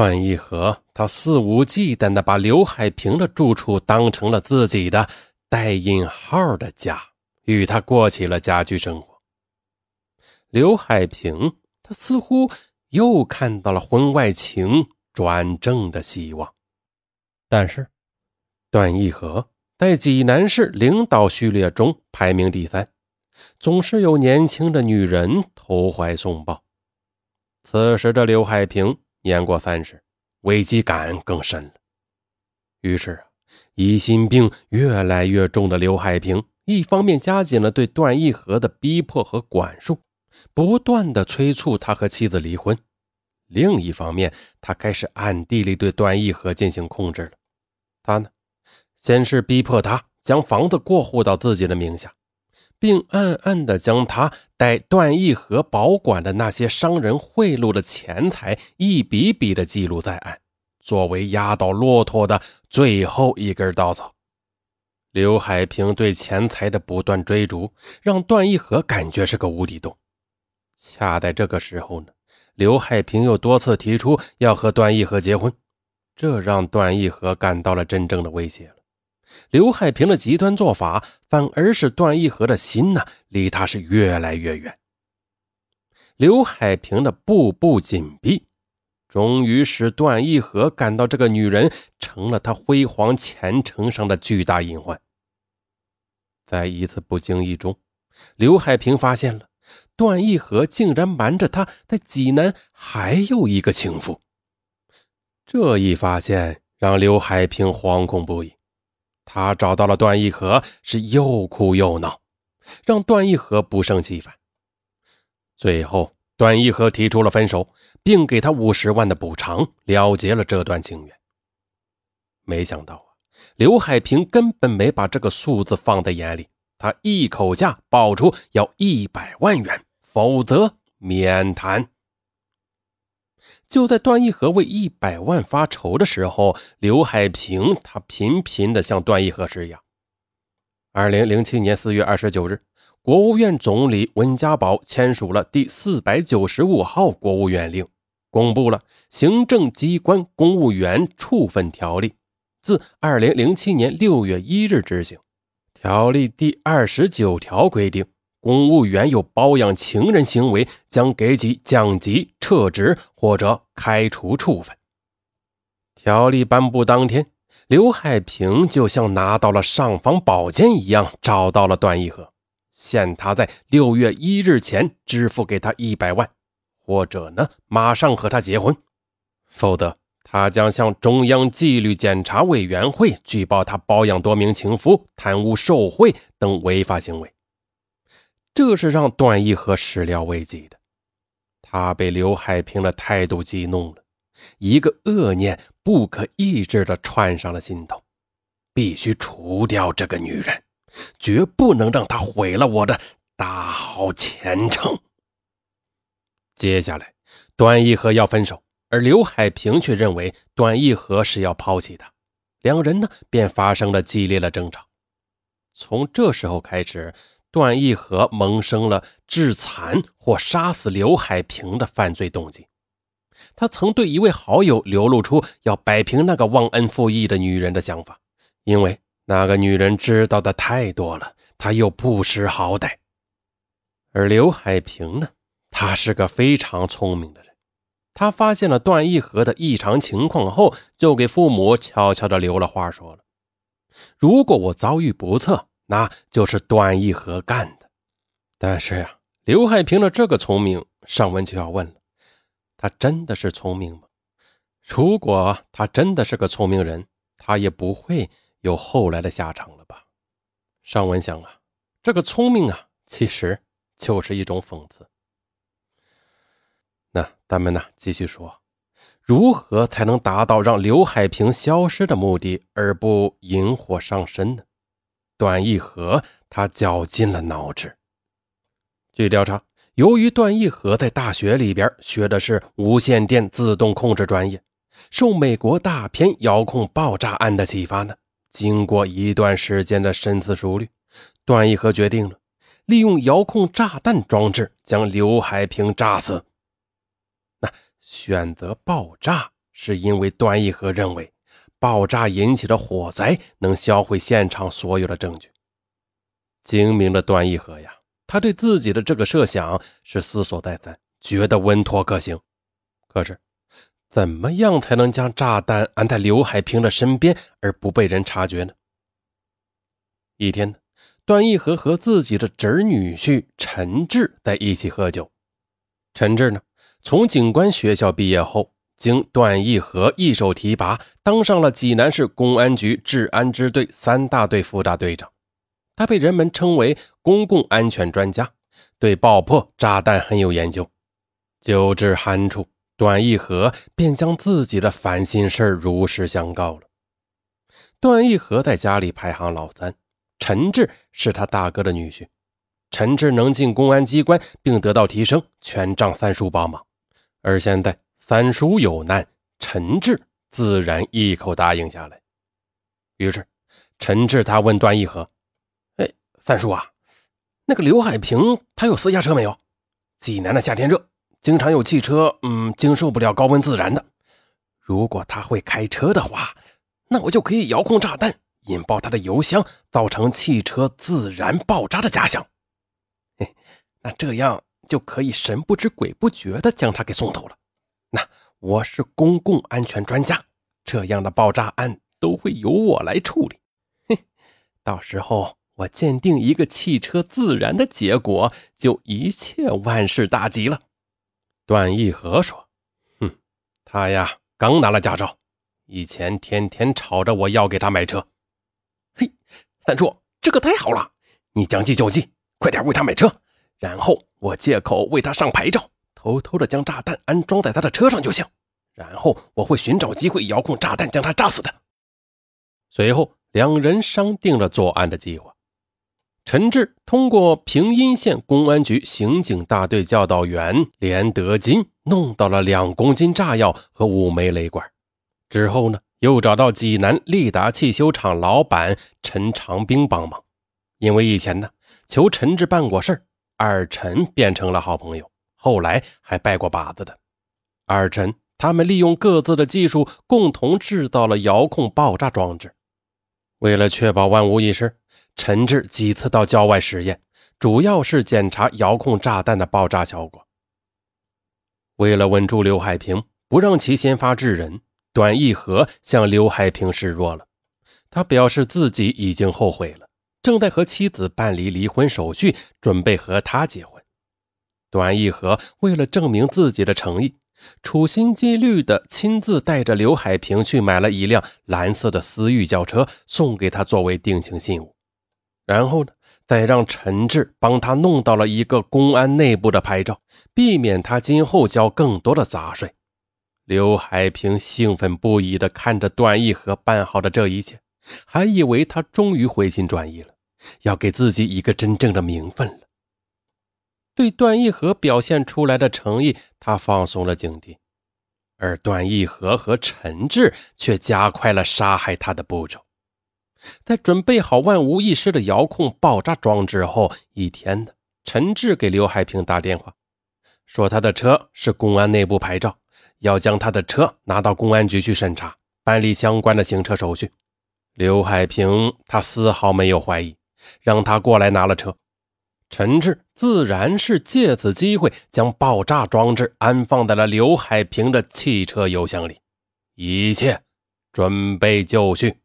段义和他肆无忌惮地把刘海平的住处当成了自己的带引号的家，与他过起了家居生活。刘海平他似乎又看到了婚外情转正的希望，但是段义和在济南市领导序列中排名第三，总是有年轻的女人投怀送抱。此时的刘海平。年过三十，危机感更深了。于是，疑心病越来越重的刘海平，一方面加紧了对段义和的逼迫和管束，不断的催促他和妻子离婚；另一方面，他开始暗地里对段义和进行控制了。他呢，先是逼迫他将房子过户到自己的名下。并暗暗地将他带段义和保管的那些商人贿赂的钱财一笔笔地记录在案，作为压倒骆驼的最后一根稻草。刘海平对钱财的不断追逐，让段义和感觉是个无底洞。恰在这个时候呢，刘海平又多次提出要和段义和结婚，这让段义和感到了真正的威胁了。刘海平的极端做法，反而使段义和的心呢，离他是越来越远。刘海平的步步紧逼，终于使段义和感到这个女人成了他辉煌前程上的巨大隐患。在一次不经意中，刘海平发现了段义和竟然瞒着他在济南还有一个情妇。这一发现让刘海平惶恐不已。他找到了段义和，是又哭又闹，让段义和不胜其烦。最后，段义和提出了分手，并给他五十万的补偿，了结了这段情缘。没想到啊，刘海平根本没把这个数字放在眼里，他一口价报出要一百万元，否则免谈。就在段义和为一百万发愁的时候，刘海平他频频的向段义和施压。二零零七年四月二十九日，国务院总理温家宝签署了第四百九十五号国务院令，公布了《行政机关公务员处分条例》，自二零零七年六月一日执行。条例第二十九条规定。公务员有包养情人行为，将给予降级、撤职或者开除处分。条例颁布当天，刘海平就像拿到了尚方宝剑一样，找到了段义和，限他在六月一日前支付给他一百万，或者呢，马上和他结婚，否则他将向中央纪律检查委员会举报他包养多名情夫、贪污受贿等违法行为。这是让段义和始料未及的，他被刘海平的态度激怒了，一个恶念不可抑制的窜上了心头，必须除掉这个女人，绝不能让她毁了我的大好前程。接下来，段义和要分手，而刘海平却认为段义和是要抛弃他，两人呢便发生了激烈的争吵。从这时候开始。段义和萌生了致残或杀死刘海平的犯罪动机。他曾对一位好友流露出要摆平那个忘恩负义的女人的想法，因为那个女人知道的太多了，他又不识好歹。而刘海平呢，他是个非常聪明的人，他发现了段义和的异常情况后，就给父母悄悄地留了话，说了：“如果我遭遇不测。”那就是段义和干的，但是呀，刘海平的这个聪明，尚文就要问了：他真的是聪明吗？如果他真的是个聪明人，他也不会有后来的下场了吧？尚文想啊，这个聪明啊，其实就是一种讽刺。那咱们呢，继续说，如何才能达到让刘海平消失的目的，而不引火上身呢？段义和他绞尽了脑汁。据调查，由于段义和在大学里边学的是无线电自动控制专业，受美国大片遥控爆炸案的启发呢，经过一段时间的深思熟虑，段义和决定了利用遥控炸弹装置将刘海平炸死。那选择爆炸是因为段义和认为爆炸引起的火灾能销毁现场所有的证据。精明的段义和呀，他对自己的这个设想是思索再三，觉得稳妥可行。可是，怎么样才能将炸弹安在刘海平的身边而不被人察觉呢？一天，段义和和自己的侄女婿陈志在一起喝酒。陈志呢，从警官学校毕业后，经段义和一手提拔，当上了济南市公安局治安支队三大队副大队长。他被人们称为公共安全专家，对爆破炸弹很有研究。酒至酣处，段义和便将自己的烦心事如实相告了。段义和在家里排行老三，陈志是他大哥的女婿。陈志能进公安机关并得到提升，全仗三叔帮忙。而现在三叔有难，陈志自然一口答应下来。于是，陈志他问段义和：“哎，三叔啊，那个刘海平他有私家车没有？济南的夏天热，经常有汽车，嗯，经受不了高温自燃的。如果他会开车的话，那我就可以遥控炸弹，引爆他的油箱，造成汽车自燃爆炸的假象。”那这样就可以神不知鬼不觉地将他给送走了。那我是公共安全专家，这样的爆炸案都会由我来处理。哼，到时候我鉴定一个汽车自燃的结果，就一切万事大吉了。段义和说：“哼，他呀刚拿了驾照，以前天天吵着我要给他买车。嘿，三叔，这个太好了，你将计就计，快点为他买车。”然后我借口为他上牌照，偷偷的将炸弹安装在他的车上就行。然后我会寻找机会遥控炸弹将他炸死的。随后两人商定了作案的计划。陈志通过平阴县公安局刑警大队教导员连德金弄到了两公斤炸药和五枚雷管。之后呢，又找到济南利达汽修厂老板陈长兵帮忙，因为以前呢求陈志办过事儿。二陈变成了好朋友，后来还拜过把子的。二陈他们利用各自的技术，共同制造了遥控爆炸装置。为了确保万无一失，陈志几次到郊外实验，主要是检查遥控炸弹的爆炸效果。为了稳住刘海平，不让其先发制人，段义和向刘海平示弱了。他表示自己已经后悔了。正在和妻子办理离婚手续，准备和他结婚。段义和为了证明自己的诚意，处心积虑地亲自带着刘海平去买了一辆蓝色的思域轿车，送给他作为定情信物。然后呢，再让陈志帮他弄到了一个公安内部的牌照，避免他今后交更多的杂税。刘海平兴奋不已地看着段义和办好的这一切。还以为他终于回心转意了，要给自己一个真正的名分了。对段义和表现出来的诚意，他放松了警惕，而段义和和陈志却加快了杀害他的步骤。在准备好万无一失的遥控爆炸装置后，一天呢，陈志给刘海平打电话，说他的车是公安内部牌照，要将他的车拿到公安局去审查，办理相关的行车手续。刘海平他丝毫没有怀疑，让他过来拿了车。陈志自然是借此机会将爆炸装置安放在了刘海平的汽车油箱里，一切准备就绪。